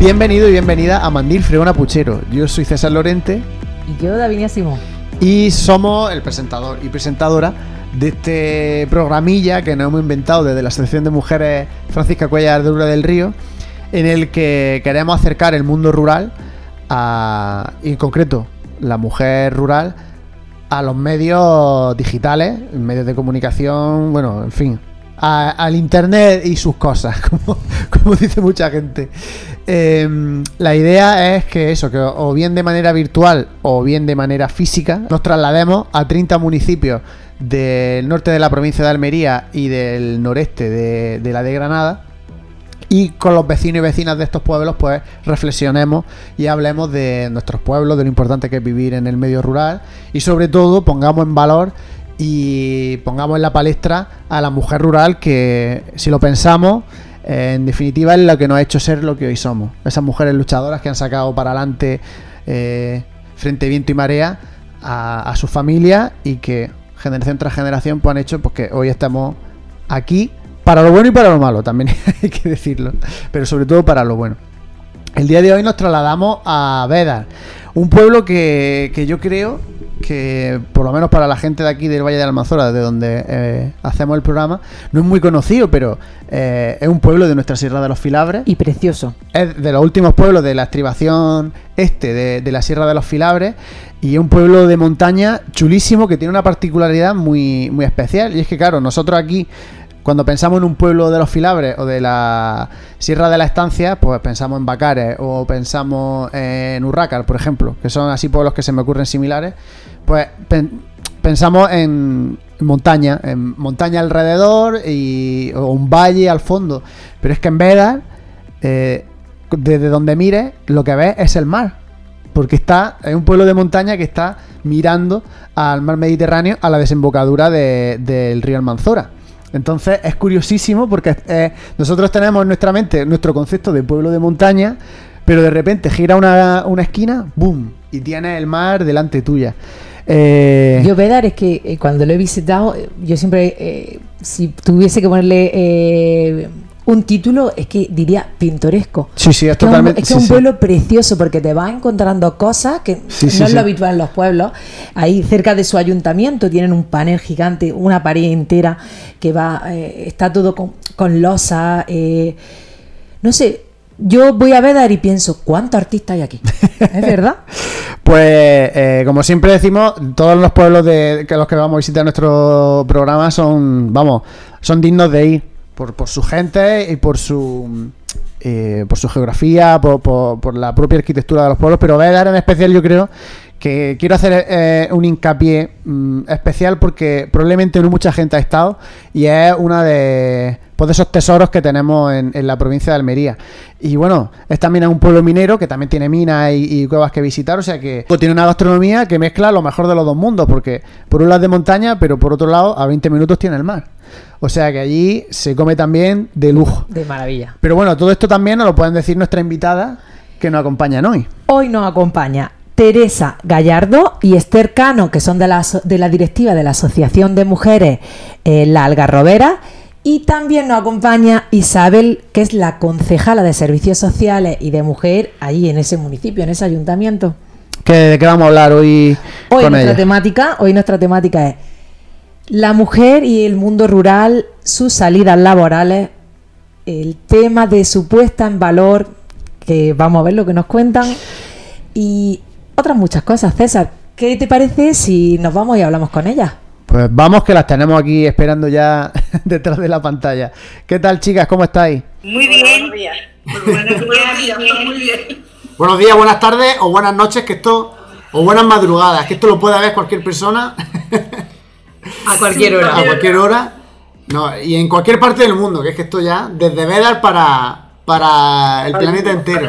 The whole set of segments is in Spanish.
Bienvenido y bienvenida a Mandil Fregona Puchero. Yo soy César Lorente. Y yo, Davinia Simón. Y somos el presentador y presentadora de este programilla que nos hemos inventado desde la Asociación de Mujeres Francisca Cuellar de Ura del Río, en el que queremos acercar el mundo rural, a, y en concreto la mujer rural, a los medios digitales, medios de comunicación, bueno, en fin, al Internet y sus cosas, como, dice mucha gente. Em, la idea es que eso, que o bien de manera virtual o bien de manera física, nos traslademos a 30 municipios del norte de la provincia de Almería y del noreste de, la de Granada. Y con los vecinos y vecinas de estos pueblos, pues reflexionemos y hablemos de nuestros pueblos, de lo importante que es vivir en el medio rural y sobre todo pongamos en valor y pongamos en la palestra a la mujer rural que, si lo pensamos, eh, en definitiva es lo que nos ha hecho ser lo que hoy somos. Esas mujeres luchadoras que han sacado para adelante eh, frente viento y marea a, su familia y que generación tras generación pues, han hecho pues, que hoy estamos aquí para lo bueno y para lo malo, también hay que decirlo, pero sobre todo para lo bueno. El día de hoy nos trasladamos a Vedar, un pueblo que, que yo creo que por lo menos para la gente de aquí del Valle de Almanzora, de donde eh, hacemos el programa, no es muy conocido, pero eh, es un pueblo de nuestra Sierra de los Filabres. Y precioso. Es de los últimos pueblos de la estribación este de, la Sierra de los Filabres y es un pueblo de montaña chulísimo que tiene una particularidad muy, muy especial. Y es que, claro, nosotros aquí cuando pensamos en un pueblo de los Filabres o de la Sierra de la Estancia, pues pensamos en Bacares o pensamos en Urrácar, por ejemplo, que son así pueblos que se me ocurren similares pues pensamos en montaña, en montaña alrededor y, o un valle al fondo. Pero es que en Vedar, eh, desde donde mires, lo que ves es el mar. Porque está, es un pueblo de montaña que está mirando al mar Mediterráneo a la desembocadura del río Almanzora. Entonces es curiosísimo porque eh, nosotros tenemos en nuestra mente nuestro concepto de pueblo de montaña, pero de repente gira una, una esquina, ¡boom! Y tienes el mar delante tuya. Eh... Yo, Vedar, es que eh, cuando lo he visitado, yo siempre, eh, si tuviese que ponerle eh, un título, es que diría pintoresco. Sí, sí, es, totalmente. es que es un pueblo precioso porque te vas encontrando cosas que no es lo habitual en los pueblos. Ahí cerca de su ayuntamiento tienen un panel gigante, una pared entera que va, está todo con, con losa. no sé, yo voy a Vedar y pienso, ¿cuántos artistas hay aquí? ¿Es verdad? Pues, eh, como siempre decimos, todos los pueblos de que los que vamos a visitar nuestro programa son, vamos, son dignos de ir por, por su gente y por su eh, por su geografía, por, por, la propia arquitectura de los pueblos, pero Vedar en especial yo creo que quiero hacer eh, un hincapié mm, especial porque probablemente no mucha gente ha estado y es una de, pues de esos tesoros que tenemos en, la provincia de Almería. Y bueno, es también un pueblo minero que también tiene minas y, cuevas que visitar, o sea que tiene una gastronomía que mezcla lo mejor de los dos mundos, porque por un lado es de montaña, pero por otro lado a 20 minutos tiene el mar. O sea que allí se come también de lujo. De maravilla. Pero bueno, todo esto también nos lo pueden decir nuestra invitada que nos acompañan hoy. Hoy nos acompaña Teresa Gallardo y Esther Cano, que son de la, de la directiva de la Asociación de Mujeres eh, La Algarrobera. Y también nos acompaña Isabel, que es la concejala de Servicios Sociales y de Mujer ahí en ese municipio, en ese ayuntamiento. ¿De qué vamos a hablar hoy? Hoy nuestra temática, hoy nuestra temática es la mujer y el mundo rural, sus salidas laborales, el tema de su puesta en valor, que vamos a ver lo que nos cuentan, y otras muchas cosas. César, ¿qué te parece si nos vamos y hablamos con ellas? Pues vamos que las tenemos aquí esperando ya detrás de la pantalla. ¿Qué tal, chicas? ¿Cómo estáis? Muy bien. Buenos días. muy bien. Buenos días, buenas tardes o buenas noches, que esto o buenas madrugadas, que esto lo puede ver cualquier persona. A cualquier hora. A cualquier hora. No, y en cualquier parte del mundo, que es que esto ya, desde Vedar para, para el planeta entero.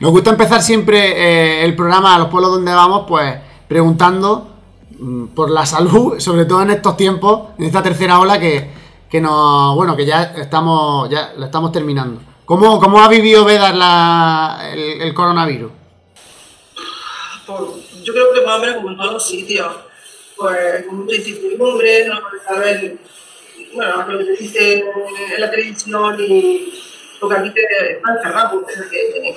Nos gusta empezar siempre eh, el programa a los pueblos donde vamos, pues preguntando mm, por la salud, sobre todo en estos tiempos, en esta tercera ola que, que nos, bueno, que ya estamos, ya la estamos terminando. ¿Cómo, cómo ha vivido Vedar la, el, coronavirus? Pues, yo creo que más o menos como en todos los sitios, pues con mucha incertidumbre, no saber, bueno, lo que te dice en la televisión y porque aquí te están encerrado, es que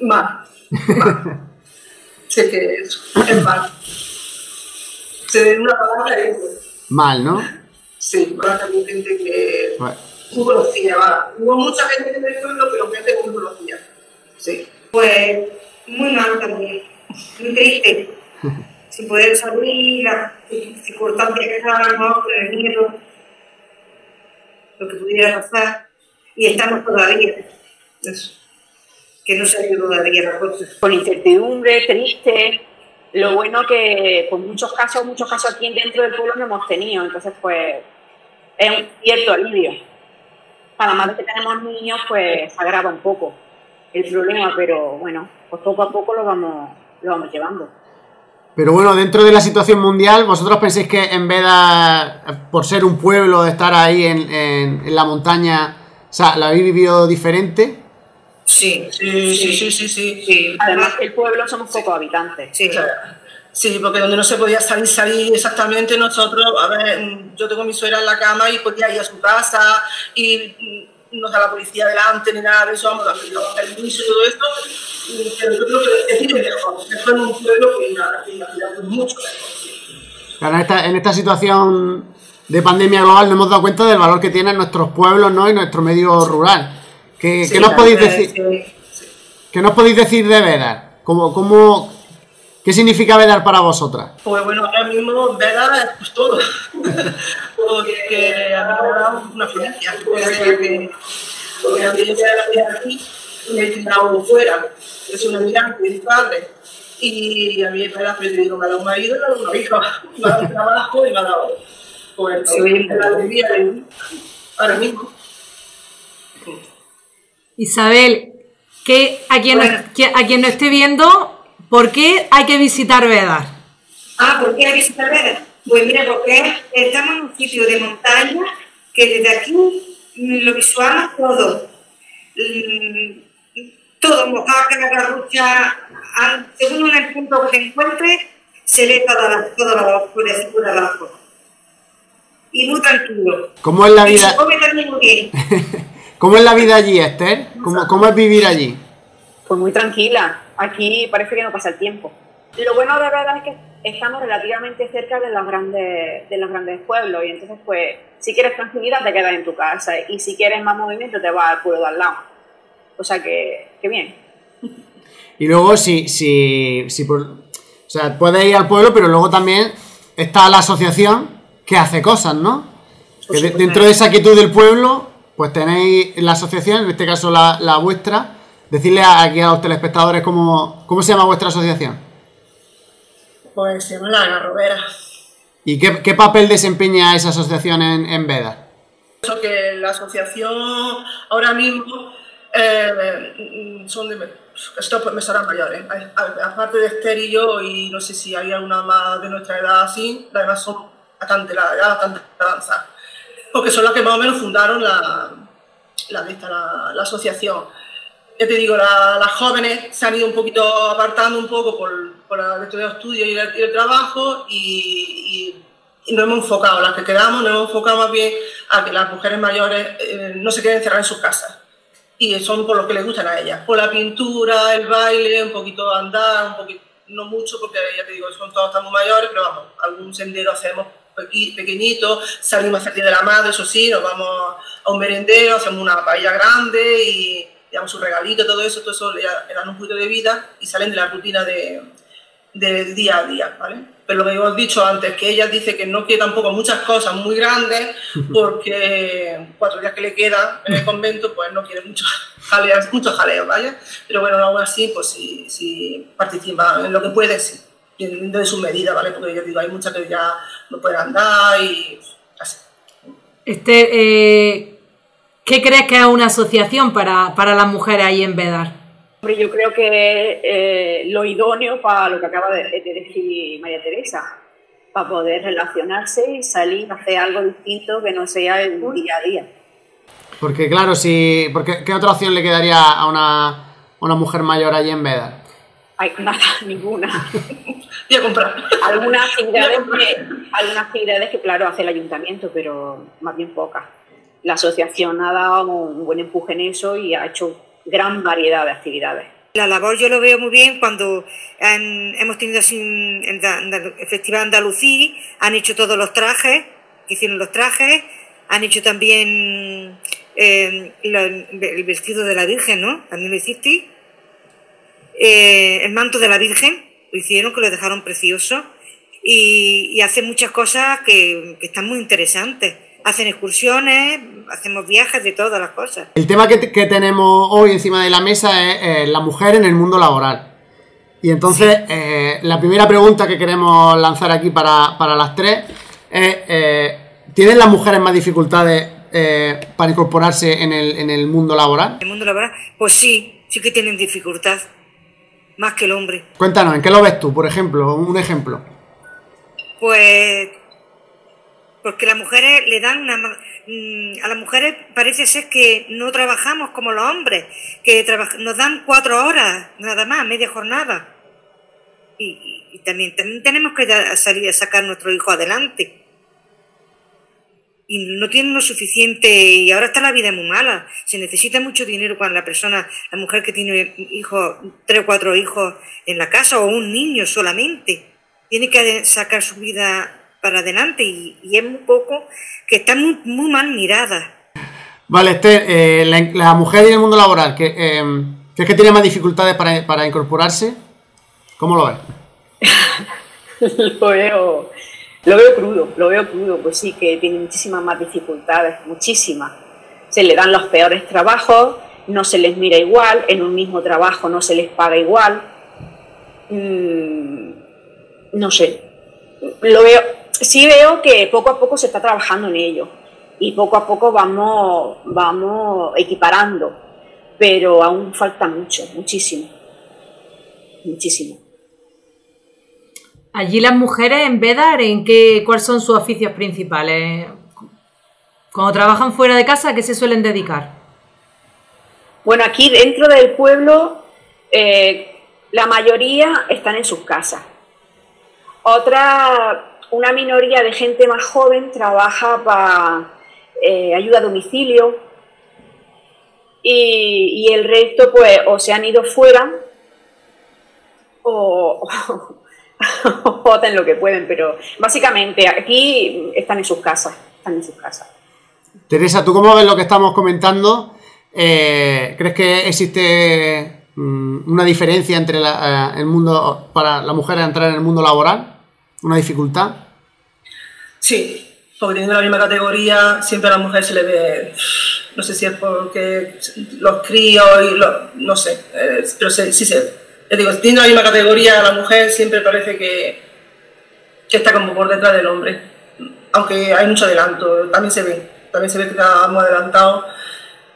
mal, mal. sé que es, es mal. Se ve una palabra y Mal, ¿no? Sí, va a gente que Bueno. tú conocías, va. Hubo mucha gente en el pueblo, pero gente que no conocía. Sí. Pues muy mal también, muy triste. Sin poder salir, las circunstancias que estábamos con el miedo, lo que pudiera pasar. Y estamos todavía, Eso. Que no se ha ido todavía la con incertidumbre, triste. Lo bueno que, pues muchos casos, muchos casos aquí dentro del pueblo no hemos tenido, entonces pues es un cierto alivio. Para más que tenemos niños, pues se agrava un poco el problema, pero bueno, pues poco a poco lo vamos, lo vamos llevando. Pero bueno, dentro de la situación mundial, ¿vosotros pensáis que en vez de, por ser un pueblo, de estar ahí en, en- en la montaña, o sea, lo habéis vivido diferente? Sí, Sí, sí, sí, sí, sí. sí. Además que el pueblo somos pocos habitantes. Sí. Sí, porque donde no se podía salir, salir exactamente nosotros, a ver, yo tengo a mi suegra en la cama y podía ir a su casa y no está la policía delante ni nada de eso, vamos, los permisos y todo esto, pero yo creo que es mejor, mejor en un pueblo que pues mucho mejor. Claro, en esta, en esta situación de pandemia global nos hemos dado cuenta del valor que tienen nuestros pueblos ¿no? y nuestro medio rural. ¿Qué, Sí, qué nos podéis decir? es que- ¿Qué nos podéis decir de Vedar? ¿Cómo, cómo, ¿Qué significa Vedar para vosotras? Pues bueno, ahora mismo Veda es pues, todo. Porque a mí me ha dado una felicidad. Porque, porque aunque yo sea de aquí, me he tirado fuera. Soy una migrante de mi padre. Y a mí es digo, me ha dado un marido y me ha dado una hija. Me ha dado un trabajo y me ha dado. Pues Sí, la alegría de ahora mismo. Isabel, que a quien, Bueno. que- a quien no esté viendo, ¿por qué hay que visitar Vedar? Ah, ¿por qué hay visitar Veda? Pues mira, porque estamos en un sitio de montaña que desde aquí mm, lo visualizamos todo. Mm, Todo, mojaca, garrucha, ah, según en el punto que te encuentres, se ve toda la, toda la por así por abajo. Y muy tranquilo. ¿Cómo es la Y se vida, come también muy bien. cómo es la vida allí, Esther? ¿Cómo, cómo es vivir allí? Pues muy tranquila. Aquí parece que no pasa el tiempo. Lo bueno de verdad es que estamos relativamente cerca de los grandes, de los grandes pueblos y entonces pues si quieres tranquilidad te quedas en tu casa y si quieres más movimiento te vas al pueblo de al lado. O sea que, que bien. Y luego, si, si, si por- o sea, puedes ir al pueblo, pero luego también está la asociación que hace cosas, ¿no? Que de- dentro de esa quietud del pueblo, pues tenéis la asociación, en este caso la, la vuestra. Decirle aquí a los telespectadores cómo, cómo se llama vuestra asociación Pues se llama La Garrobera. y qué, qué papel desempeña esa asociación en, en Veda. Eso que la asociación ahora mismo eh, son de esto pues me serán mayores. A- Aparte de Esther y yo, y no sé si hay alguna más de nuestra edad así, las demás son bastante, la edad bastante avanzada. Porque son las que más o menos fundaron la, la, la, la asociación. Ya te digo, la- las jóvenes se han ido un poquito apartando un poco por, por el estudio y el, y el trabajo y, y- y nos hemos enfocado, las que quedamos, nos hemos enfocado más bien a que las mujeres mayores eh, no se queden encerradas en sus casas. Y son por lo que les gustan a ellas, por la pintura, el baile, un poquito andar, un poquito, no mucho porque ya te digo, son todos estamos mayores, pero vamos, algún sendero hacemos pequeñito, salimos a hacer día de la madre, eso sí, nos vamos a un merendero, hacemos una paella grande y damos un regalito, todo eso, todo eso le, da- le dan un poquito de vida y salen de la rutina de, del día a día, ¿vale? Pero lo que hemos dicho antes, que ella dice que no quiere tampoco muchas cosas muy grandes, porque cuatro días que le quedan en el convento, pues no quiere mucho jaleo, mucho jaleo, ¿vale? Pero bueno, aún así, pues sí, sí participa en lo que puede, sí, dentro de sus medidas, ¿vale? Porque yo digo, hay muchas que ya no pueden andar y así. Esther, eh, ¿qué crees que es una asociación para, para las mujeres ahí en Vedar? Hombre, yo creo que eh, lo idóneo para lo que acaba de, de decir María Teresa, para poder relacionarse y salir a hacer algo distinto que no sea el día a día. Porque claro, si, porque, ¿qué otra opción le quedaría a una, a una mujer mayor allí en Veda? Hay nada, ninguna. Y a comprar. Algunas actividades, que, algunas actividades que, claro, hace el ayuntamiento, pero más bien pocas. la asociación ha dado un buen empuje en eso y ha hecho gran variedad de actividades. La labor yo lo veo muy bien cuando hemos tenido así en el Festival Andalucí, han hecho todos los trajes, hicieron los trajes, han hecho también eh, el vestido de la Virgen, ¿no? También lo hiciste. Eh, el manto de la Virgen, lo hicieron, que lo dejaron precioso. Y, hacen muchas cosas que, están muy interesantes. Hacen excursiones, hacemos viajes de todas las cosas. El tema que, tenemos hoy encima de la mesa es eh, la mujer en el mundo laboral. Y entonces, la primera pregunta que queremos lanzar aquí para, para las tres es ¿Tienen las mujeres más dificultades eh, para incorporarse en el, en el mundo laboral? ¿En el mundo laboral? Pues sí, sí que tienen dificultad, más que el hombre. Cuéntanos, ¿en qué lo ves tú, por ejemplo? Un ejemplo. Pues porque las mujeres le dan una... Mm, a las mujeres parece ser que no trabajamos como los hombres, que nos dan cuatro horas, nada más, media jornada. Y, y también, también tenemos que salir a sacar a nuestro hijo adelante y no tienen lo suficiente y ahora está la vida muy mala. Se necesita mucho dinero cuando la persona, la mujer que tiene hijos, tres o cuatro hijos en la casa o un niño solamente, tiene que sacar su vida para adelante y, es un poco que está muy, muy mal mirada. Vale, Esther, eh, la, mujer en el mundo laboral, que, eh, ¿crees que tiene más dificultades para, para incorporarse? ¿Cómo lo ves? lo veo lo veo crudo, lo veo crudo, pues sí, que tiene muchísimas más dificultades, muchísimas. Se le dan los peores trabajos, no se les mira igual, en un mismo trabajo no se les paga igual. Mm, no sé, lo veo, sí veo que poco a poco se está trabajando en ello y poco a poco vamos, vamos equiparando, pero aún falta mucho, muchísimo, muchísimo. Allí las mujeres en Bedar, ¿en qué, ¿cuáles son sus oficios principales? Cuando trabajan fuera de casa, ¿a qué se suelen dedicar? Bueno, aquí dentro del pueblo eh, la mayoría están en sus casas. Otra, una minoría de gente más joven trabaja para eh, ayuda a domicilio y, el resto pues o se han ido fuera o, voten lo que pueden, pero básicamente aquí están en sus casas, están en sus casas. Teresa, ¿tú cómo ves lo que estamos comentando? Eh, ¿Crees que existe mm, una diferencia entre eh, el mundo para la mujer entrar en el mundo laboral? ¿Una dificultad? Sí, porque teniendo la misma categoría, siempre a la mujer se le ve, no sé si es porque los críos y los, no sé, eh, pero sí, sí se les digo, teniendo la misma categoría, la mujer siempre parece que, que está como por detrás del hombre. Aunque hay mucho adelanto, también se ve, también se ve que está muy adelantado,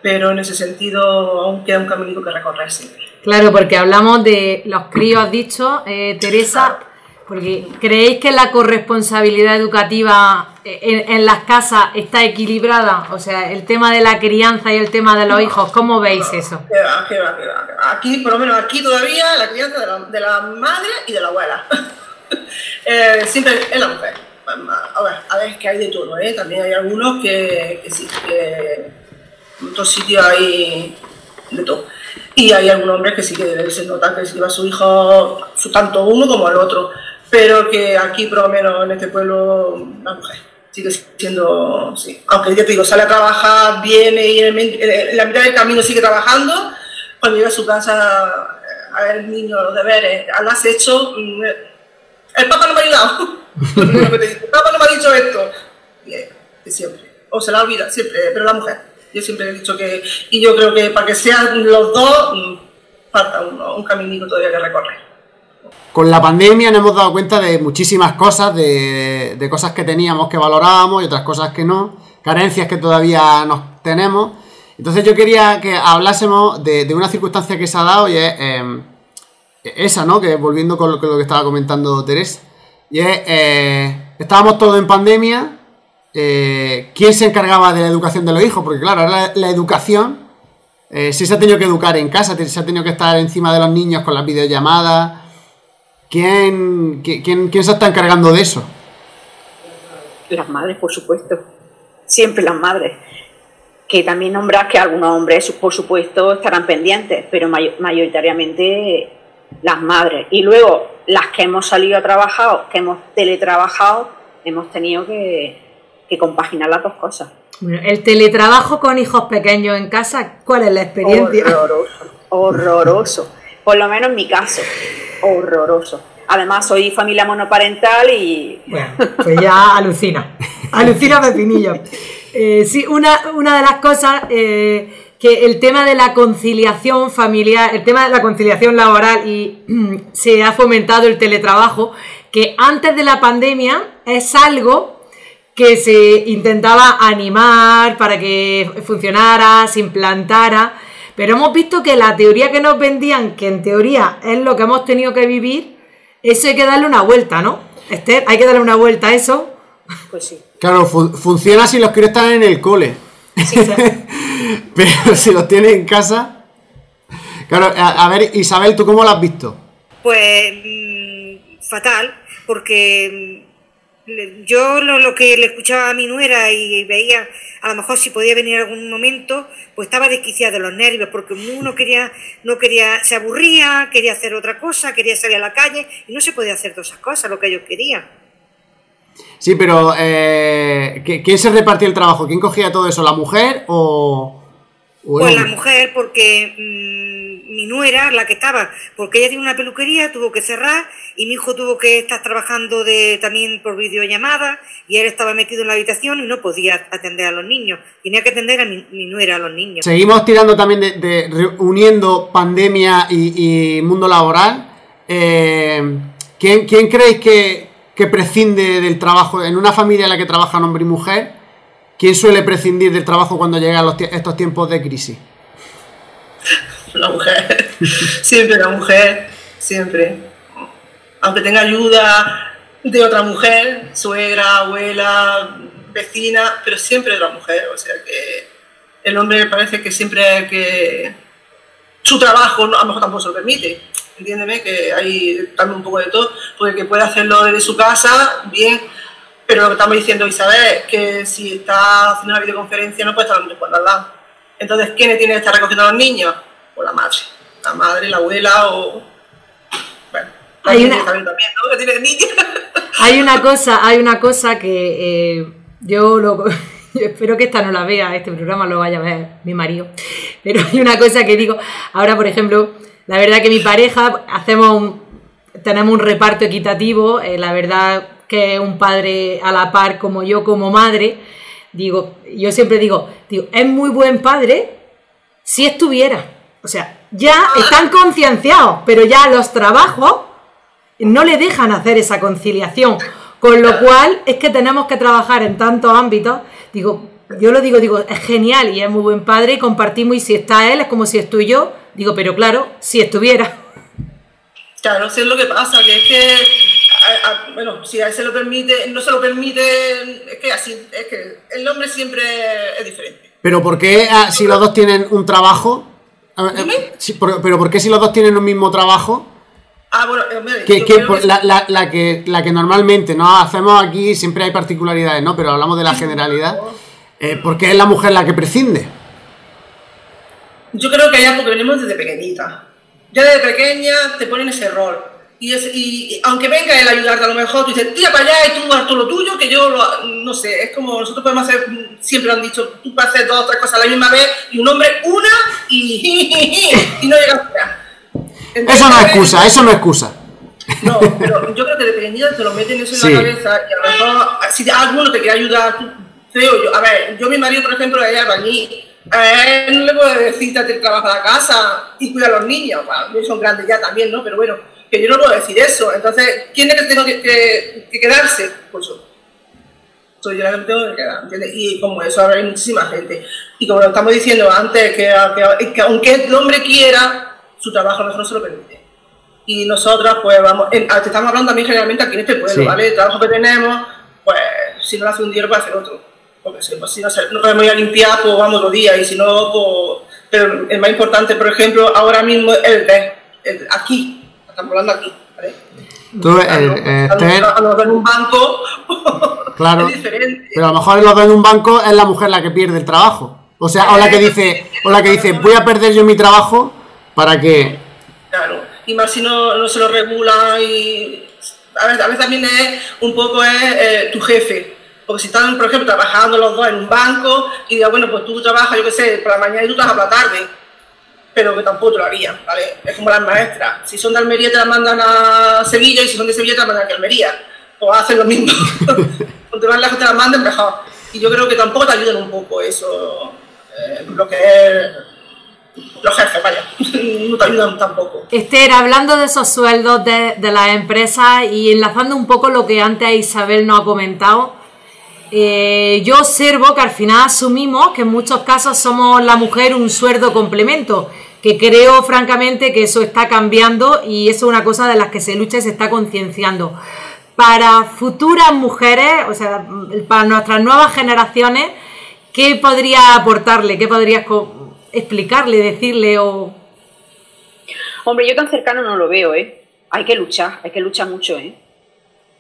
pero en ese sentido aún queda un camino que recorrer siempre. Claro, porque hablamos de los críos, has dicho, eh, Teresa. Porque ¿creéis que la corresponsabilidad educativa en, las casas está equilibrada? O sea, el tema de la crianza y el tema de los hijos, ¿cómo veis eso? aquí, por lo menos aquí todavía, la crianza de la, madre y de la abuela. Eh, siempre es la mujer. A ver, a ver, que hay de todo, ¿eh? También hay algunos que, que sí, que en otros sitios hay de todo. Y hay algunos hombres que sí que se nota que se lleva a su hijo, tanto uno como el otro pero que aquí, por lo menos en este pueblo, la mujer sigue siendo, sí. Aunque ya te digo, sale a trabajar, viene y en, la mitad del camino sigue trabajando, cuando llega a su casa a ver el niño, los deberes, has hecho, mm, el papá no me ha ayudado, el papá no me ha dicho esto, y, siempre, o se la olvida, siempre, pero la mujer, yo siempre he dicho que, y yo creo que para que sean los dos, mm, falta un caminito todavía que recorrer. Con la pandemia nos hemos dado cuenta de muchísimas cosas, de, cosas que teníamos que valorábamos y otras cosas que no, carencias que todavía nos tenemos. Entonces yo quería que hablásemos de, una circunstancia que se ha dado y es em, esa, ¿no? Que volviendo con lo, que estaba comentando Teresa. Y es, eh, estábamos todos en pandemia, eh, ¿quién se encargaba de la educación de los hijos? Porque claro, ahora la, educación, eh, si se ha tenido que educar en casa, se ha tenido que estar encima de los niños con las videollamadas ¿Quién, quién, quién se está encargando de eso? Las madres, por supuesto. Siempre las madres. que también nombras que algunos hombres, por supuesto, estarán pendientes, pero mayoritariamente las madres. Y luego, las que hemos salido a trabajar, que hemos teletrabajado, hemos tenido que, compaginar las dos cosas. el teletrabajo con hijos pequeños en casa, ¿cuál es la experiencia? Horroroso, horroroso. Por lo menos en mi caso, horroroso. Además, soy familia monoparental y. Bueno, pues ya alucina. alucina Pepinillo. Eh, sí, una, una, de las cosas. Eh, que el tema de la conciliación familiar, el tema de la conciliación laboral y se ha fomentado el teletrabajo, que antes de la pandemia es algo que se intentaba animar para que funcionara, se implantara, pero hemos visto que la teoría que nos vendían, que en teoría es lo que hemos tenido que vivir, eso hay que darle una vuelta, ¿no? Esther, hay que darle una vuelta a eso. Pues sí. Claro, funciona si los críos están en el cole. Pero si los tienes en casa. Claro, a, ver, Isabel, ¿tú cómo lo has visto? Pues mm, fatal, porque mm, yo lo, que le escuchaba a mi nuera y veía a lo mejor si podía venir algún momento, pues estaba desquiciada de los nervios, porque uno quería, no quería, se aburría, quería hacer otra cosa, quería salir a la calle y no se podía hacer todas esas cosas, lo que ellos querían. Sí, pero eh, ¿quién se repartía el trabajo? ¿Quién cogía todo eso? ¿La mujer o...? pues la mujer, porque mm, mi nuera, la que estaba, porque ella tiene una peluquería, tuvo que cerrar y mi hijo tuvo que estar trabajando de, también por videollamada y él estaba metido en la habitación y no podía atender a los niños. Tenía que atender a mi, nuera, a los niños. Seguimos tirando también de, uniendo pandemia y, mundo laboral. Eh, ¿quién, ¿Quién creéis que, que prescinde del trabajo en una familia en la que trabajan hombre y mujer? ¿Quién suele prescindir del trabajo cuando llegan estos tiempos de crisis? La mujer. siempre la mujer. Siempre. Aunque tenga ayuda de otra mujer, suegra, abuela, vecina, pero siempre de la mujer. O sea que el hombre parece que siempre que su trabajo a lo mejor tampoco se lo permite entiéndeme que hay también un poco de todo, porque que puede hacerlo desde su casa, bien, pero lo que estamos diciendo Isabel que si está haciendo una videoconferencia no puede estar cuando al lado. Entonces, ¿quién tiene que estar recogiendo a los niños? Pues la madre, la madre, la abuela o... Bueno, hay una... también, ¿no? Tiene. Hay una cosa, hay una cosa que eh, yo lo... espero que esta no la vea, este programa lo vaya a ver mi marido. Pero hay una cosa que digo, ahora por ejemplo, la verdad que mi pareja hacemos tenemos un reparto equitativo, eh, la verdad que un padre a la par como yo como madre, digo, yo siempre digo, digo, es muy buen padre si estuviera. O sea, ya están concienciados, pero ya los trabajos no le dejan hacer esa conciliación. Con lo cual es que tenemos que trabajar en tantos ámbitos. Digo, yo lo digo, digo, es genial y es muy buen padre y compartimos y si está él es como si estoy yo. Digo, pero claro, si estuviera. Claro, si es lo que pasa, que es que, bueno, si a él se lo permite, no se lo permite, es que así, es que el hombre siempre es diferente. Pero ¿por qué ah, si los dos tienen un trabajo? Pero ¿por qué si los dos tienen un mismo trabajo? Ah, bueno, eh, que, la, la, que, la que normalmente no hacemos aquí, siempre hay particularidades, ¿no? Pero hablamos de la generalidad. Eh, ¿Por qué es la mujer la que prescinde? Yo creo que hay algo que venimos desde pequeñita. Ya desde pequeña te ponen ese rol. Y, y, aunque venga él a ayudarte, a lo mejor tú dices, tira para allá y tú haz todo lo tuyo, que yo lo, no sé, es como nosotros podemos hacer, siempre lo han dicho, tú puedes hacer dos o tres cosas a la misma vez y un hombre una y, y no llegas a Eso no es excusa, eso no es excusa. No, pero yo creo que de pequeñita te lo meten eso en la cabeza y a lo mejor si alguno te quiere ayudar, tú yo. A ver, yo mi marido, por ejemplo, es albañil. A él no le puedo decir que trabaja en la casa y cuida a los niños. Bueno, son grandes ya también, ¿no? Pero bueno, que yo no puedo decir eso. Entonces, ¿quién es que tengo que, quedarse? Pues yo. Soy yo la que tengo que quedar, ¿entiendes? Y como eso habrá muchísima gente. Y como lo estamos diciendo antes, que, que, aunque el hombre quiera, su trabajo a nosotros no se lo permite. Y nosotras, pues vamos, en, estamos hablando también generalmente aquí en este pueblo, ¿vale? El trabajo que tenemos, pues si no lo hace un día, lo puede hacer otro porque si, pues, si no, no, podemos ir a limpiar, pues vamos los días, y si no, pues... Pero el más importante, por ejemplo, ahora mismo es el de aquí, estamos hablando aquí, ¿vale? Tú, el, eh, a, lo, en un banco claro, es diferente. Pero a lo mejor en lo en un banco es la mujer la que pierde el trabajo. O sea, o la que dice, o la que dice, voy a perder yo mi trabajo para que. Claro, y más si no, no se lo regula y. A veces, a veces también es un poco es eh, tu jefe. Porque si están, por ejemplo, trabajando los dos en un banco y diga, bueno, pues tú trabajas, yo qué sé, por la mañana y tú trabajas por la tarde, pero que tampoco te lo harían, ¿vale? Es como las maestras. Si son de Almería te las mandan a Sevilla y si son de Sevilla te las mandan a Almería. Pues hacen lo mismo. Cuanto más lejos te las manden, mejor. Y yo creo que tampoco te ayudan un poco eso, eh, lo que es los jefes, vaya. no te ayudan tampoco. Esther, hablando de esos sueldos de, de las empresas y enlazando un poco lo que antes Isabel nos ha comentado, eh, yo observo que al final asumimos que en muchos casos somos la mujer un sueldo complemento, que creo francamente que eso está cambiando y eso es una cosa de las que se lucha y se está concienciando. Para futuras mujeres, o sea, para nuestras nuevas generaciones, ¿qué podría aportarle? ¿Qué podrías explicarle, decirle o Hombre, yo tan cercano no lo veo, ¿eh? Hay que luchar, hay que luchar mucho, ¿eh?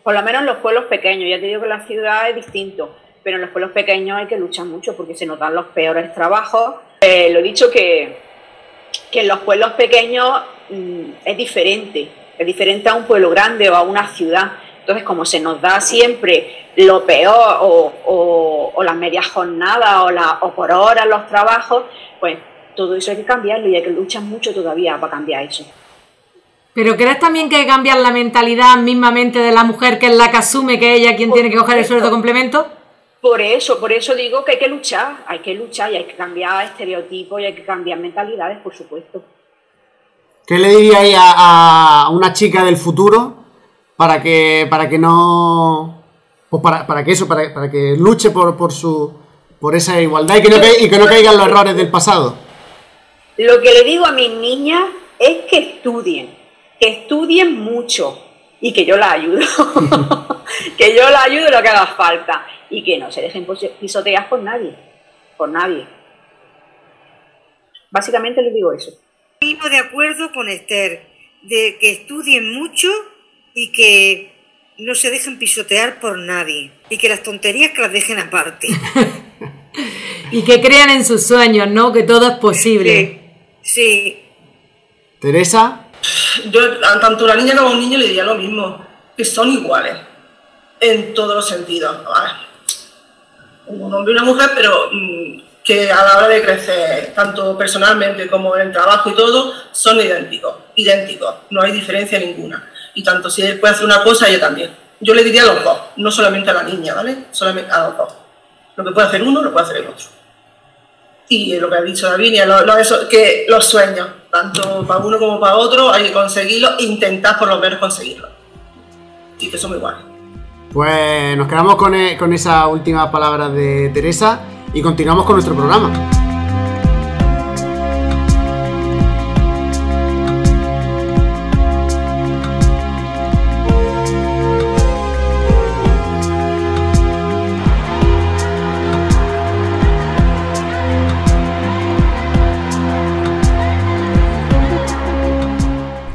Por lo menos en los pueblos pequeños, ya te digo que la ciudad es distinto, pero en los pueblos pequeños hay que luchar mucho porque se nos dan los peores trabajos. Eh, lo he dicho que, que en los pueblos pequeños mm, es diferente, es diferente a un pueblo grande o a una ciudad. Entonces, como se nos da siempre lo peor o, o- o las medias jornadas o, la- o por horas los trabajos, pues todo eso hay que cambiarlo y hay que luchar mucho todavía para cambiar eso. ¿Pero crees también que hay que cambiar la mentalidad mismamente de la mujer que es la que asume que es ella quien tiene que coger el sueldo complemento? Por eso, por eso digo que hay que luchar, hay que luchar y hay que cambiar estereotipos y hay que cambiar mentalidades, por supuesto. ¿Qué le diríais a, a una chica del futuro para que para que no pues para, para que eso para, para que luche por, por su por esa igualdad y que no y que no caigan los errores del pasado? Lo que le digo a mis niñas es que estudien, que estudien mucho y que yo la ayudo, que yo la ayudo lo que haga falta y que no se dejen pisotear por nadie, por nadie. Básicamente les digo eso. Mismo de acuerdo con Esther, de que estudien mucho y que no se dejen pisotear por nadie. Y que las tonterías que las dejen aparte. Y que crean en sus sueños, ¿no? Que todo es posible. Sí. Teresa, Yo tanto una niña como un niño le diría lo mismo, que son iguales en todos los sentidos. A ver, un hombre y una mujer, pero mm, que a la hora de crecer, tanto personalmente como en el trabajo y todo, son idénticos, idénticos, no hay diferencia ninguna. Y tanto si él puede hacer una cosa, ella también. Yo le diría a los dos, no solamente a la niña, ¿vale? Solamente a los dos. Lo que puede hacer uno, lo puede hacer el otro. Y lo que ha dicho Davinia, lo, que los sueños, tanto para uno como para otro, hay que conseguirlos, intentar por lo menos conseguirlos. Y que somos iguales. Pues nos quedamos con, e- con esas últimas palabras de Teresa y continuamos con nuestro programa.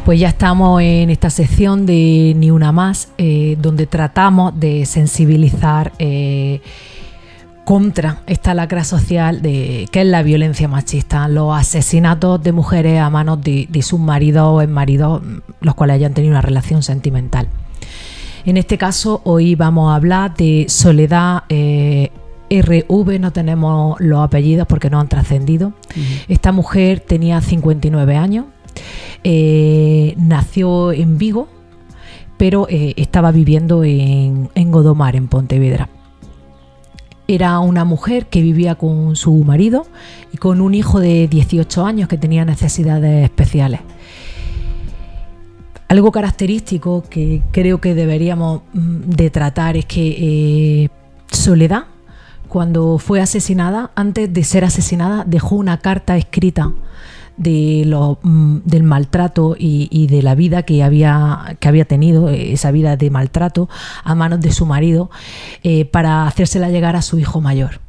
Pues ya estamos en esta sección de Ni Una Más, eh, donde tratamos de sensibilizar eh, contra esta lacra social de que es la violencia machista, los asesinatos de mujeres a manos de, de sus maridos o maridos, los cuales hayan tenido una relación sentimental. En este caso, hoy vamos a hablar de Soledad eh, RV, no tenemos los apellidos porque no han trascendido. Esta mujer tenía 59 años, eh, nació en Vigo, pero eh, estaba viviendo en, Godomar, en Pontevedra. Era una mujer que vivía con su marido y con un hijo de 18 años que tenía necesidades especiales. Algo característico que creo que deberíamos mm, de tratar es que eh, Soledad, cuando fue asesinada, antes de ser asesinada, dejó una carta escrita de lo, mm, del maltrato y, de la vida que había, que había tenido, eh, esa vida de maltrato, a manos de su marido, eh, para hacérsela llegar a su hijo mayor.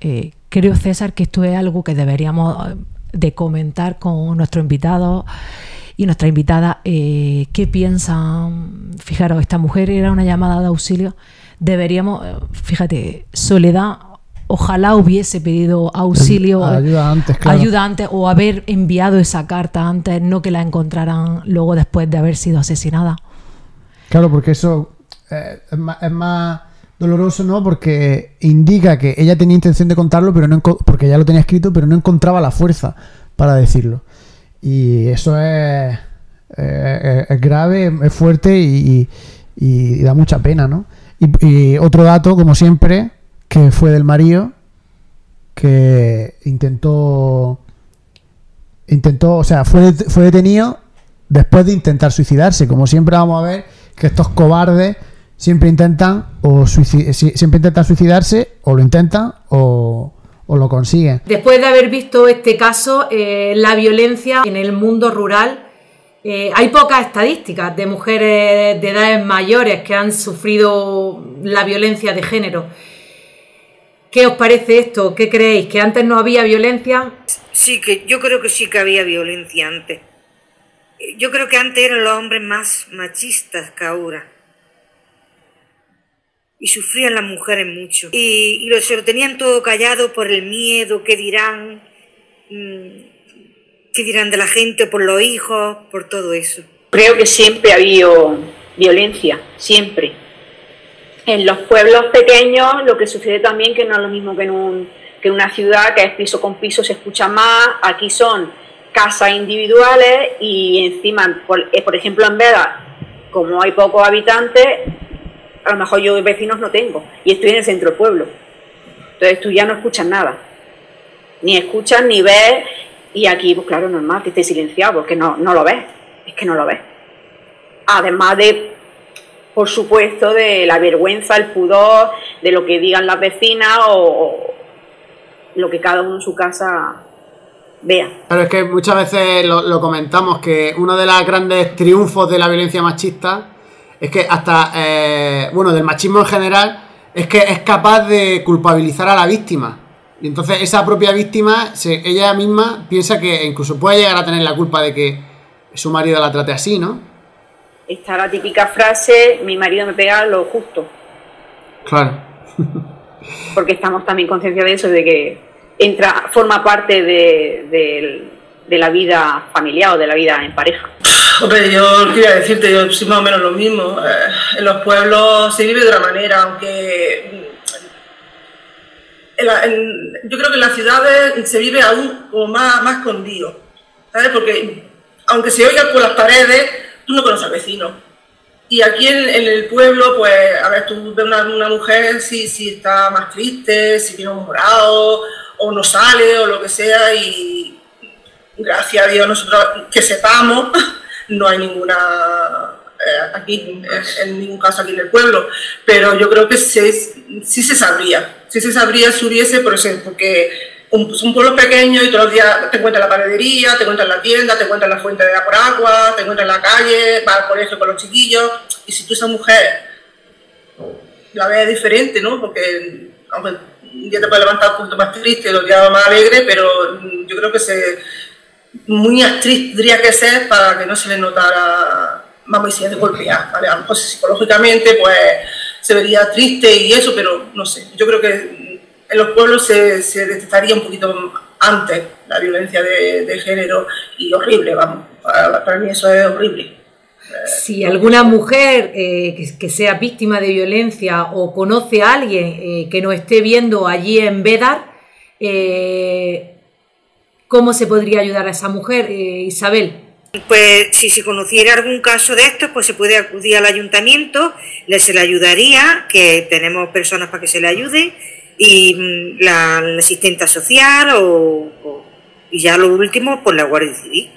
Eh, creo, César, que esto es algo que deberíamos de comentar con nuestros invitados y nuestra invitada qué piensan. Fijaros, esta mujer era una llamada de auxilio. Deberíamos, fíjate, Soledad ojalá hubiese pedido auxilio, Ayuda antes, claro. ayuda antes o haber enviado esa carta antes, no que la encontraran luego después de haber sido asesinada. Claro, porque eso eh, es, más, es más doloroso, ¿no? Porque indica que ella tenía intención de contarlo, pero no porque ya lo tenía escrito, pero no encontraba la fuerza para decirlo. Y eso es, eh, es grave, es fuerte y, y- y da mucha pena, ¿no? Y, y otro dato, como siempre, que fue del marido, que intentó intentó, o sea, fue, fue detenido después de intentar suicidarse. Como siempre vamos a ver que estos cobardes siempre intentan o si- siempre intentan suicidarse o lo intentan o, o lo consiguen. Después de haber visto este caso, eh, la violencia en el mundo rural, eh, hay pocas estadísticas de mujeres de edades mayores que han sufrido la violencia de género. ¿Qué os parece esto? ¿Qué creéis? ¿Que antes no había violencia? Sí, que yo creo que sí que había violencia antes. Yo creo que antes eran los hombres más machistas que ahora. Y sufrían las mujeres mucho. Y, y lo, se lo tenían todo callado por el miedo, qué dirán, mm, qué dirán de la gente, por los hijos, por todo eso. Creo que siempre ha habido violencia, siempre. En los pueblos pequeños lo que sucede también que no es lo mismo que en, un, que en una ciudad, que es piso con piso, se escucha más. Aquí son casas individuales y encima, por, eh, por ejemplo, en Vega, como hay pocos habitantes, a lo mejor yo vecinos no tengo y estoy en el centro del pueblo. Entonces tú ya no escuchas nada. Ni escuchas ni ves y aquí, pues claro, normal que esté silenciado porque no, no lo ves. Es que no lo ves. Además de, por supuesto, de la vergüenza, el pudor, de lo que digan las vecinas o, lo que cada uno en su casa vea. Pero es que muchas veces lo, lo comentamos que uno de los grandes triunfos de la violencia machista es que hasta, eh, bueno, del machismo en general, es que es capaz de culpabilizar a la víctima. Y entonces esa propia víctima, se- ella misma piensa que incluso puede llegar a tener la culpa de que su marido la trate así, ¿no? Está la típica frase, mi marido me pega lo justo, Claro. porque estamos también concienciados de eso, de que entra, forma parte de, de- de la vida familiar o de la vida en pareja. Hombre, yo quería decirte, yo soy más o menos lo mismo. Eh, en los pueblos se vive de otra manera, aunque mm, en la- en- yo creo que en las ciudades se vive aún como más, más escondido, ¿sabes? Porque aunque se oiga por las paredes, tú no conoces al vecino. Y aquí en, el pueblo, pues, a ver, tú ves una, mujer si, si está más triste, si tiene un morado, o no sale, o lo que sea, y gracias a Dios nosotros que sepamos, no hay ninguna eh, aquí, en, ningún caso aquí en el pueblo, pero yo creo que se, sí se sabría, sí se sabría si hubiese, por ejemplo, porque un, es un pueblo pequeño y todos los días te encuentras en la panadería, te encuentras en la tienda, te encuentras en la fuente de agua por agua, te encuentras en la calle, vas al colegio con los chiquillos, y si tú esa mujer la ves diferente, ¿no? Porque aunque un día te puedes levantar un poquito más triste, otro día más alegre, pero yo creo que se muy actriz tendría que ser para que no se le notara, vamos a decir, de golpear, ¿vale? A lo mejor psicológicamente pues se vería triste y eso, pero no sé, yo creo que en los pueblos se, se detectaría un poquito antes la violencia de, de género y horrible, vamos, para, para mí eso es horrible. Si alguna mujer eh, que, que sea víctima de violencia o conoce a alguien eh, que nos esté viendo allí en Bedar, eh, ¿cómo se podría ayudar a esa mujer, eh, Isabel? Pues si se conociera algún caso de estos, pues se puede acudir al ayuntamiento, le se le ayudaría, que tenemos personas para que se le ayude, y mm, la, la asistenta social o, o- y ya lo último, pues la Guardia Civil,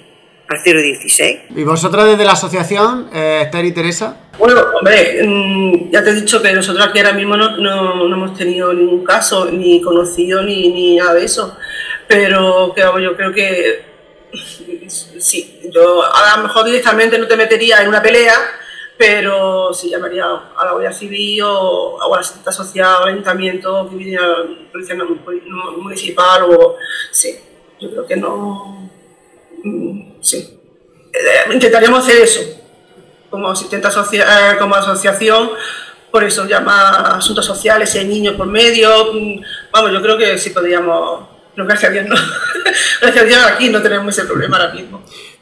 al 016. ¿Y vosotras desde la asociación, eh, Esther y Teresa? Bueno, hombre, mm, ya te he dicho que nosotros aquí ahora mismo no, no- no hemos tenido ningún caso, ni conocido, ni, ni nada de eso. Pero que, vamos, yo creo que sí, yo a lo mejor directamente no te metería en una pelea, pero sí llamaría a la Guardia Civil o, a la Secretaría Social, al Ayuntamiento, Policía Municipal, o sí, yo creo que no. mm, Sí. Eh, intentaríamos hacer eso como asistente asocia- eh, como asociación, por eso llama asuntos sociales, si hay niños por medio, mm, vamos, yo creo que sí podríamos, pero gracias a Dios no, gracias a Dios aquí no tenemos ese problema ahora mismo.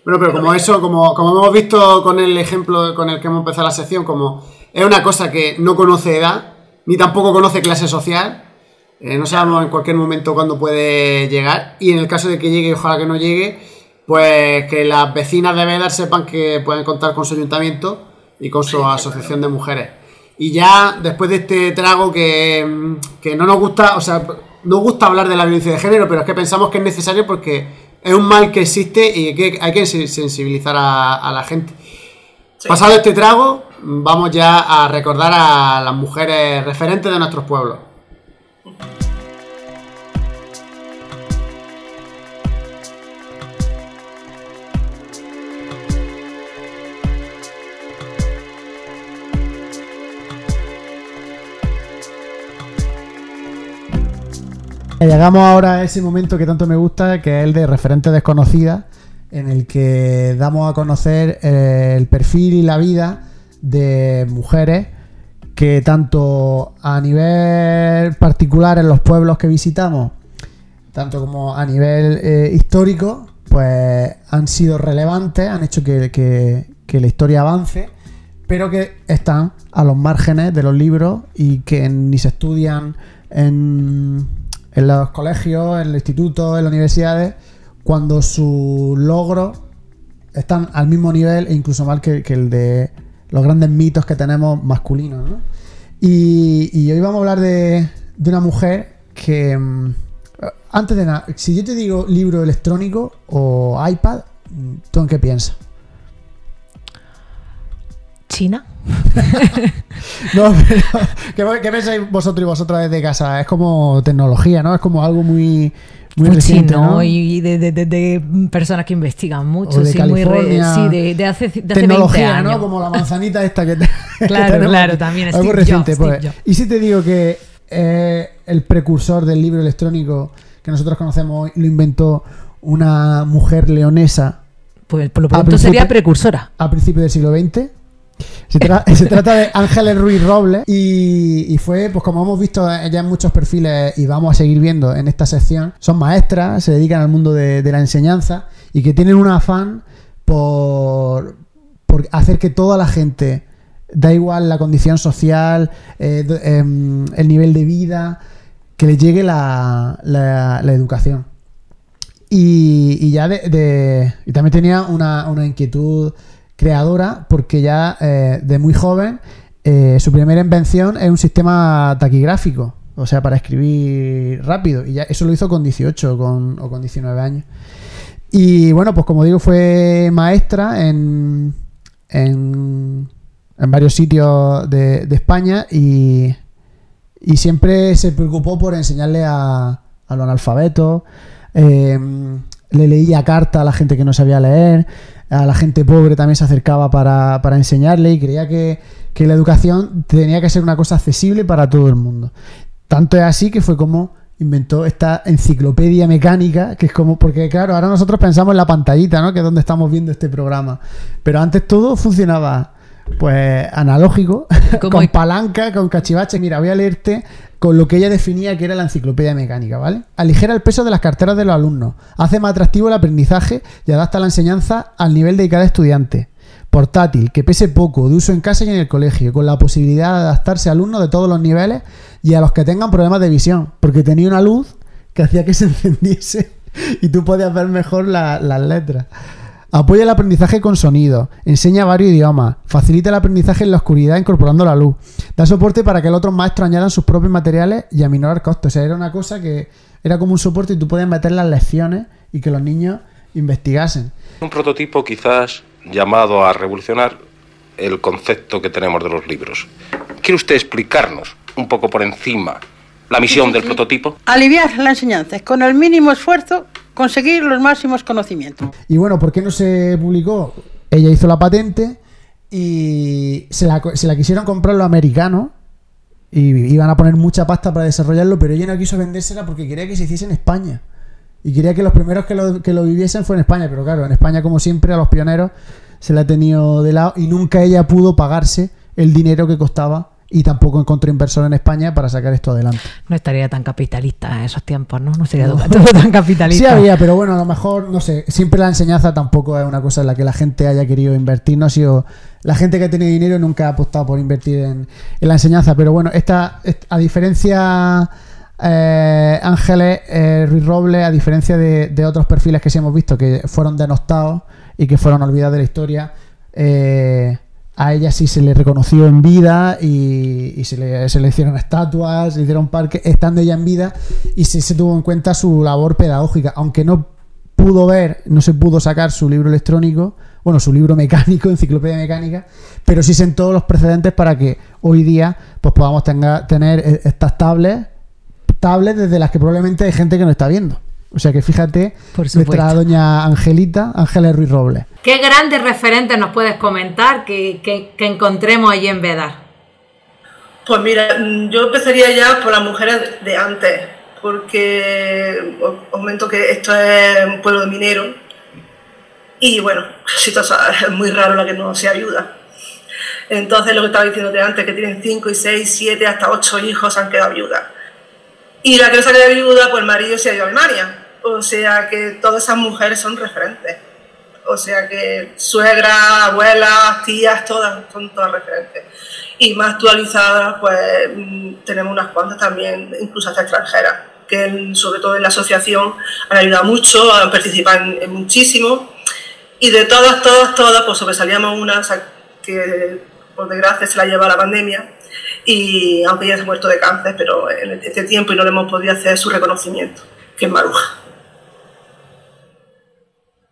Bueno, pero como eso, como, como hemos visto con el ejemplo con el que hemos empezado la sección, como es una cosa que no conoce edad, ni tampoco conoce clase social, eh, no sabemos en cualquier momento cuándo puede llegar, y en el caso de que llegue, y ojalá que no llegue, pues que las vecinas de Vedar sepan que pueden contar con su ayuntamiento y con su asociación de mujeres. Y ya después de este trago que, que no nos gusta, o sea, nos gusta hablar de la violencia de género, pero es que pensamos que es necesario porque es un mal que existe y que hay que sen- sensibilizar a, a la gente. Pasado este trago, vamos ya a recordar a las mujeres referentes de nuestros pueblos. Llegamos ahora a ese momento que tanto me gusta, que es el de referente desconocida, en el que damos a conocer eh, el perfil y la vida de mujeres que tanto a nivel particular en los pueblos que visitamos, tanto como a nivel eh, histórico, pues han sido relevantes, han hecho que, la historia avance, pero que están a los márgenes de los libros y que ni se estudian en, en los colegios, en los institutos, en las universidades, cuando sus logros están al mismo nivel e incluso más que, el de los grandes mitos que tenemos masculinos. ¿no? Y, hoy vamos a hablar de, una mujer que, mm, antes de nada, si yo te digo libro electrónico o iPad, ¿tú en qué piensas? China. No, pero ¿qué, qué pensáis vosotros y vosotras desde casa? Es como tecnología, ¿no? Es como algo muy, muy Muy reciente, chino ¿no? y de, de- de- de personas que investigan mucho, sí, muy re- sí, de, de hace, de hace 20 Tecnología, años. ¿no? Como la manzanita esta que, te- Claro, claro, también Algo Steve reciente, Jobs, pues. Steve Jobs. Y si te digo que eh, el precursor del libro electrónico que nosotros conocemos hoy lo inventó una mujer leonesa Pues por lo pronto sería precursora. a principios del siglo XX. Se, tra- se trata de Ángeles Ruiz Robles y, fue, pues como hemos visto ya en muchos perfiles y vamos a seguir viendo en esta sección, son maestras, se dedican al mundo de, la enseñanza y que tienen un afán por, hacer que toda la gente, da igual la condición social, eh, em, el nivel de vida, que les llegue la, educación. Y, ya de, y también tenía una inquietud creadora porque ya eh, de muy joven eh, su primera invención es un sistema taquigráfico, o sea, para escribir rápido. Y ya eso lo hizo con 18 con, o con 19 años. Y bueno, pues como digo, fue maestra en, en, varios sitios de, España y, y siempre se preocupó por enseñarle a, a los analfabetos. eh, le leía cartas a la gente que no sabía leer, a la gente pobre también se acercaba para, para enseñarle y creía que, que la educación tenía que ser una cosa accesible para todo el mundo. Tanto es así que fue como inventó esta enciclopedia mecánica, que es como, porque claro, ahora nosotros pensamos en la pantallita, ¿no? Que es donde estamos viendo este programa. Pero antes todo funcionaba, pues, analógico, con palanca, con cachivache. Mira, voy a leerte con lo que ella definía que era la enciclopedia mecánica, ¿vale? Aligera el peso de las carteras de los alumnos, hace más atractivo el aprendizaje y adapta la enseñanza al nivel de cada estudiante. Portátil, que pese poco, de uso en casa y en el colegio, con la posibilidad de adaptarse a alumnos de todos los niveles y a los que tengan problemas de visión, porque tenía una luz que hacía que se encendiese y tú podías ver mejor la- las letras. Apoya el aprendizaje con sonido, enseña varios idiomas, facilita el aprendizaje en la oscuridad incorporando la luz, da soporte para que los otros maestros añadan sus propios materiales y aminorar costos. O sea, era una cosa que era como un soporte y tú podías meter las lecciones y que los niños investigasen. Un prototipo quizás llamado a revolucionar el concepto que tenemos de los libros. ¿Quiere usted explicarnos un poco por encima la misión del prototipo? Aliviar la enseñanza, con el mínimo esfuerzo conseguir los máximos conocimientos. Y bueno, ¿por qué no se publicó? Ella hizo la patente y se la, se la quisieron comprar los americanos y iban a poner mucha pasta para desarrollarlo, pero ella no quiso vendérsela porque quería que se hiciese en España. Y quería que los primeros que lo, que lo viviesen fueran en España, pero claro, en España como siempre a los pioneros se la ha tenido de lado y nunca ella pudo pagarse el dinero que costaba y tampoco encontró inversor en España para sacar esto adelante. No estaría tan capitalista en esos tiempos, ¿no? No sería todo tan capitalista. Sí había, pero bueno, a lo mejor, no sé, siempre la enseñanza tampoco es una cosa en la que la gente haya querido invertir, no ha sido... La gente que ha tenido dinero nunca ha apostado por invertir en, en la enseñanza, pero bueno, esta, est- a diferencia... eh, Ángeles eh, Ruiz Robles, a diferencia de, de otros perfiles que sí hemos visto que fueron denostados y que fueron olvidados de la historia, eh, a ella sí se le reconoció en vida y, se, le, hicieron estatuas, se le hicieron parques estando ella en vida y sí se tuvo en cuenta su labor pedagógica, aunque no pudo ver, no se pudo sacar su libro electrónico, bueno, su libro mecánico, enciclopedia mecánica, pero sí sentó los precedentes para que hoy día pues podamos tener eh, estas tablets, tablets desde las que probablemente hay gente que no está viendo. O sea que fíjate, Por nuestra doña Angelita, Ángeles Ruiz Robles. ¿Qué grandes referentes nos puedes comentar que, que- que encontremos allí en Vedar? Pues mira, mm, yo empezaría ya por las mujeres de antes, porque comento que esto es un pueblo de mineros y bueno, si tú sabes, es muy raro la que no se ayuda. Entonces, lo que estaba diciéndote antes, que tienen 5 y 6, 7, hasta 8 hijos han quedado viudas. Y la que ha quedado viuda, pues el marido se ha ido a. O sea que todas esas mujeres son referentes. O sea que suegras, abuelas, tías, todas, son todas referentes. Y más actualizadas, pues mm, tenemos unas cuantas también, incluso hasta extranjeras, que sobre todo en la asociación han ayudado mucho, han participado en, en muchísimo. Y de todas, todas, todas, pues sobresalíamos una o sea, que por desgracia se la lleva la pandemia. Y aunque ella se ha muerto de cáncer, pero en este tiempo y no le hemos podido hacer su reconocimiento, que es Maruja.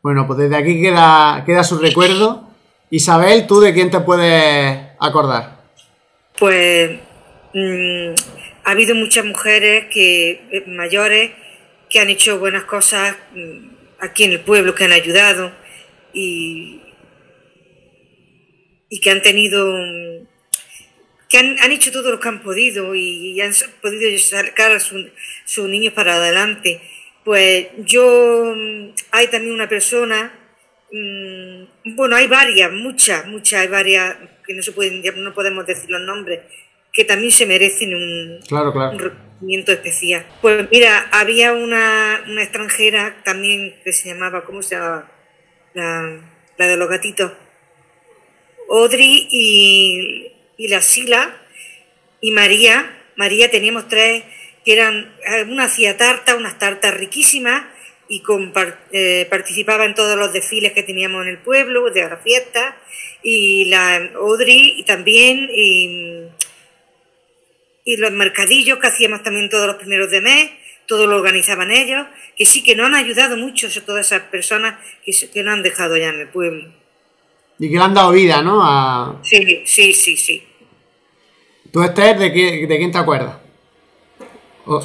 Bueno, pues desde aquí queda, queda su recuerdo. Isabel, ¿tú de quién te puedes acordar? Pues mm, ha habido muchas mujeres que eh, mayores que han hecho buenas cosas mm, aquí en el pueblo, que han ayudado y, y que han tenido que han, han hecho todo lo que han podido y, y han podido sacar a su- sus niños para adelante. Pues yo, mm, hay también una persona, mm, bueno, hay varias, muchas, muchas, hay varias que no se pueden, no podemos decir los nombres, que también se merecen un, Claro, claro. un reconocimiento especial. Pues mira, había una, una extranjera también que se llamaba, ¿cómo se llamaba? La, la de los gatitos. Audrey y, y la Sila y María. María teníamos tres que eran, eh, una hacía tarta, unas tartas riquísimas y compar- eh, participaba en todos los desfiles que teníamos en el pueblo, de la fiesta, y la Audrey y también, y, los mercadillos que hacíamos también todos los primeros de mes, todo lo organizaban ellos, que sí que nos han ayudado mucho todas esas personas que, que nos han dejado ya en el pueblo. Y que le han dado vida, ¿no? A... Sí, sí, sí, sí. ¿Tú, Esther, de, qué- de quién te acuerdas? Oh,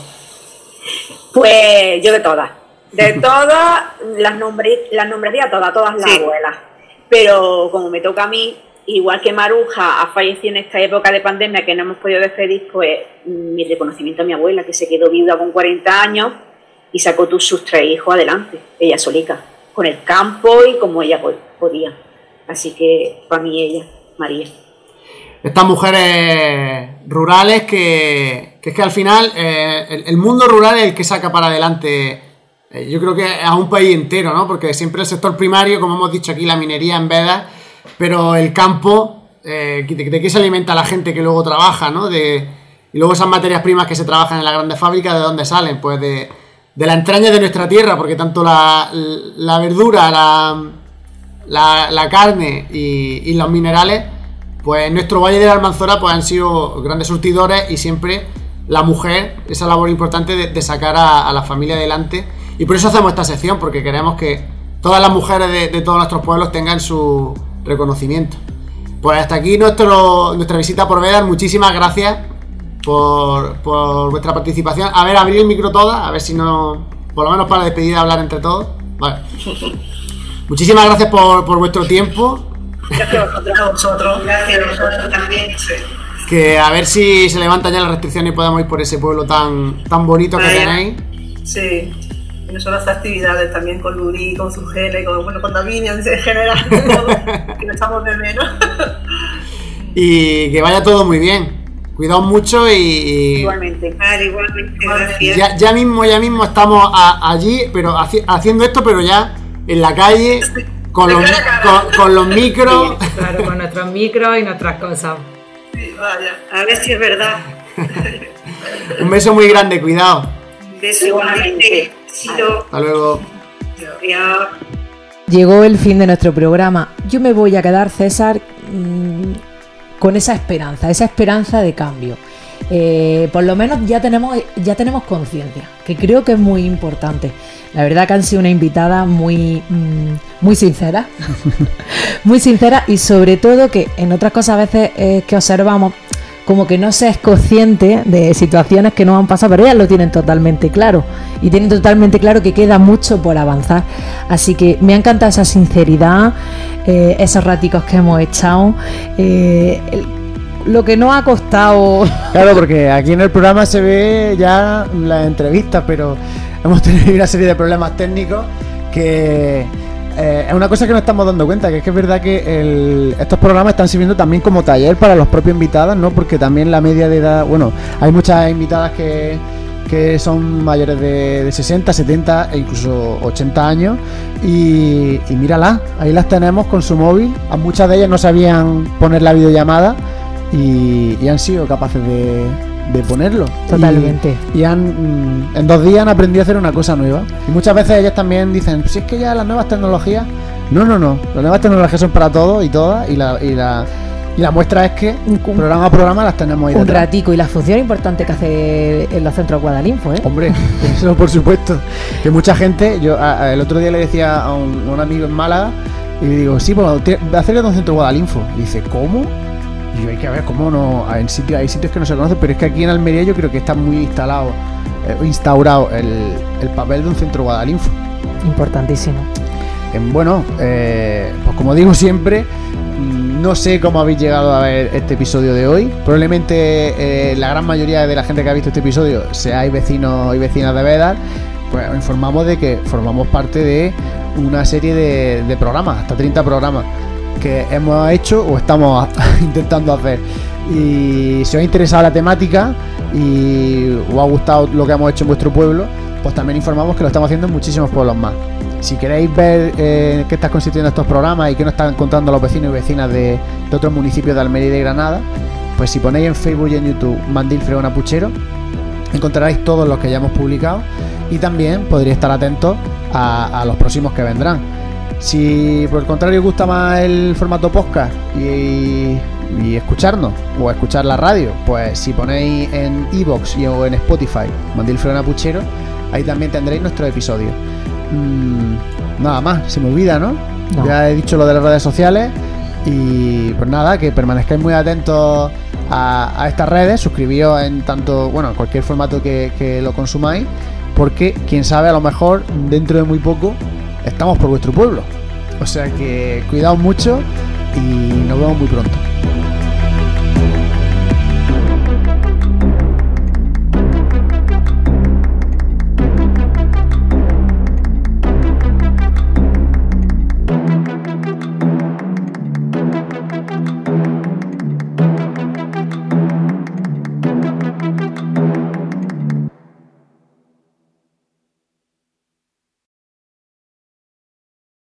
Pues yo de todas. De todas, las, nombré, las nombraría todas, todas las Sí. abuelas. Pero como me toca a mí, igual que Maruja ha fallecido en esta época de pandemia que no hemos podido despedir, pues mi reconocimiento a mi abuela, que se quedó viuda con 40 años y sacó tus, sus tres hijos adelante, ella solica, con el campo y como ella po- podía. Así que para mí ella, María. Estas mujeres rurales que, que es que al final eh, el, mundo rural es el que saca para adelante, eh, yo creo que a un país entero, ¿no? Porque siempre el sector primario, como hemos dicho aquí, la minería en veda, pero el campo, eh, de, de qué se alimenta la gente que luego trabaja, ¿no? De, y luego esas materias primas que se trabajan en las grandes fábricas, ¿de dónde salen? Pues de, de la entraña de nuestra tierra, porque tanto la, la verdura, la, la, la carne y, los minerales, pues nuestro Valle de la Almanzora pues han sido grandes surtidores y siempre la mujer, esa labor importante de, sacar a, la familia adelante. Y por eso hacemos esta sección, porque queremos que todas las mujeres de, todos nuestros pueblos tengan su reconocimiento. Pues hasta aquí nuestro, nuestra visita por Vedar. Muchísimas gracias por, por vuestra participación. A ver, abrir el micro todas, a ver si no, por lo menos para despedir, hablar entre todos. Vale. Muchísimas gracias por, por vuestro tiempo. Gracias a vosotros. A vosotros. Gracias a vosotros también. Que a ver si se levantan ya las restricciones y podemos ir por ese pueblo tan, tan bonito que tenéis. Sí. Y no solo las actividades, también con Luri, con su con, bueno, con Davinia en general, todo, que lo echamos de menos. Y que vaya todo muy bien. Cuidaos mucho y, y Igualmente. Vale, igualmente, gracias. ya, ya mismo, ya mismo estamos a- allí, pero haci- haciendo esto, pero ya en la calle, con los, con, con los micros. Claro, con nuestros micros y nuestras cosas. Sí, vaya. A ver si es verdad. Un beso muy grande, cuidado. Un beso Igualmente. Hasta luego. Llegó el fin de nuestro programa. Yo me voy a quedar, César, mm, con esa esperanza, esa esperanza de cambio. Eh, por lo menos ya tenemos, ya tenemos conciencia, que creo que es muy importante. La verdad que han sido una invitada muy, mm, muy sincera, muy sincera y sobre todo que en otras cosas a veces es que observamos como que no se es consciente de situaciones que no han pasado, pero ellas lo tienen totalmente claro y tienen totalmente claro que queda mucho por avanzar. Así que me ha encantado esa sinceridad, eh, esos raticos que hemos echado, eh, lo que nos ha costado. Claro, porque aquí en el programa se ve ya las entrevistas, pero hemos tenido una serie de problemas técnicos que eh, es una cosa que nos estamos dando cuenta, que es que es verdad que el- estos programas están sirviendo también como taller para los propios invitados, ¿no? Porque también la media de edad, bueno, hay muchas invitadas que, que son mayores de, de 60, 70 e incluso 80 años y, y mírala, ahí las tenemos con su móvil, a muchas de ellas no sabían poner la videollamada y, y han sido capaces de, de ponerlo. Totalmente. Y, y han, mm, en dos días han aprendido a hacer una cosa nueva. Y muchas veces ellas también dicen, si es que ya las nuevas tecnologías... No, no, no. Las nuevas tecnologías son para todos y todas. Y la, y la, y la muestra es que Un- programa a programa las tenemos ahí Un detrás. ratico y la función importante que hace en los centros Guadalinfo, ¿eh? Hombre, eso por supuesto. Que mucha gente, yo a- a- el otro día le decía a un, a un amigo en Málaga, y le digo, sí, acércate a un centro Guadalinfo. Y dice, ¿cómo? Y yo, hay que ver cómo no. En sitio, hay sitios que no se conocen, pero es que aquí en Almería yo creo que está muy instalado, eh, instaurado el, el papel de un centro Guadalinfo. Importantísimo. En, bueno, eh, pues como digo siempre, mm, no sé cómo habéis llegado a ver este episodio de hoy. Probablemente eh, la gran mayoría de la gente que ha visto este episodio seáis vecinos y vecinas de Vedar. Pues os informamos de que formamos parte de una serie de, de programas, hasta 30 programas, que hemos hecho o estamos intentando hacer. Y si os ha interesado la temática y os ha gustado lo que hemos hecho en vuestro pueblo, pues también informamos que lo estamos haciendo en muchísimos pueblos más. Si queréis ver eh, qué están constituyendo estos programas y qué nos están contando los vecinos y vecinas de, otros municipios de Almería y de Granada, pues si ponéis en Facebook y en YouTube Mandil Fregona Puchero, encontraréis todos los que ya hemos publicado y también podréis estar atentos a los próximos que vendrán. Si por el contrario os gusta más el formato podcast y, y escucharnos o escuchar la radio, pues si ponéis en Evox y o en Spotify Mandil Fregona Puchero, ahí también tendréis nuestros episodios. Mm, nada más, se me olvida, ¿no? No. Ya he dicho lo de las redes sociales y pues nada, que permanezcáis muy atentos a, a estas redes, suscribíos en tanto, bueno, en cualquier formato que, que lo consumáis, porque quién sabe, a lo mejor dentro de muy poco estamos por vuestro pueblo. O sea que cuidaos mucho y nos vemos muy pronto.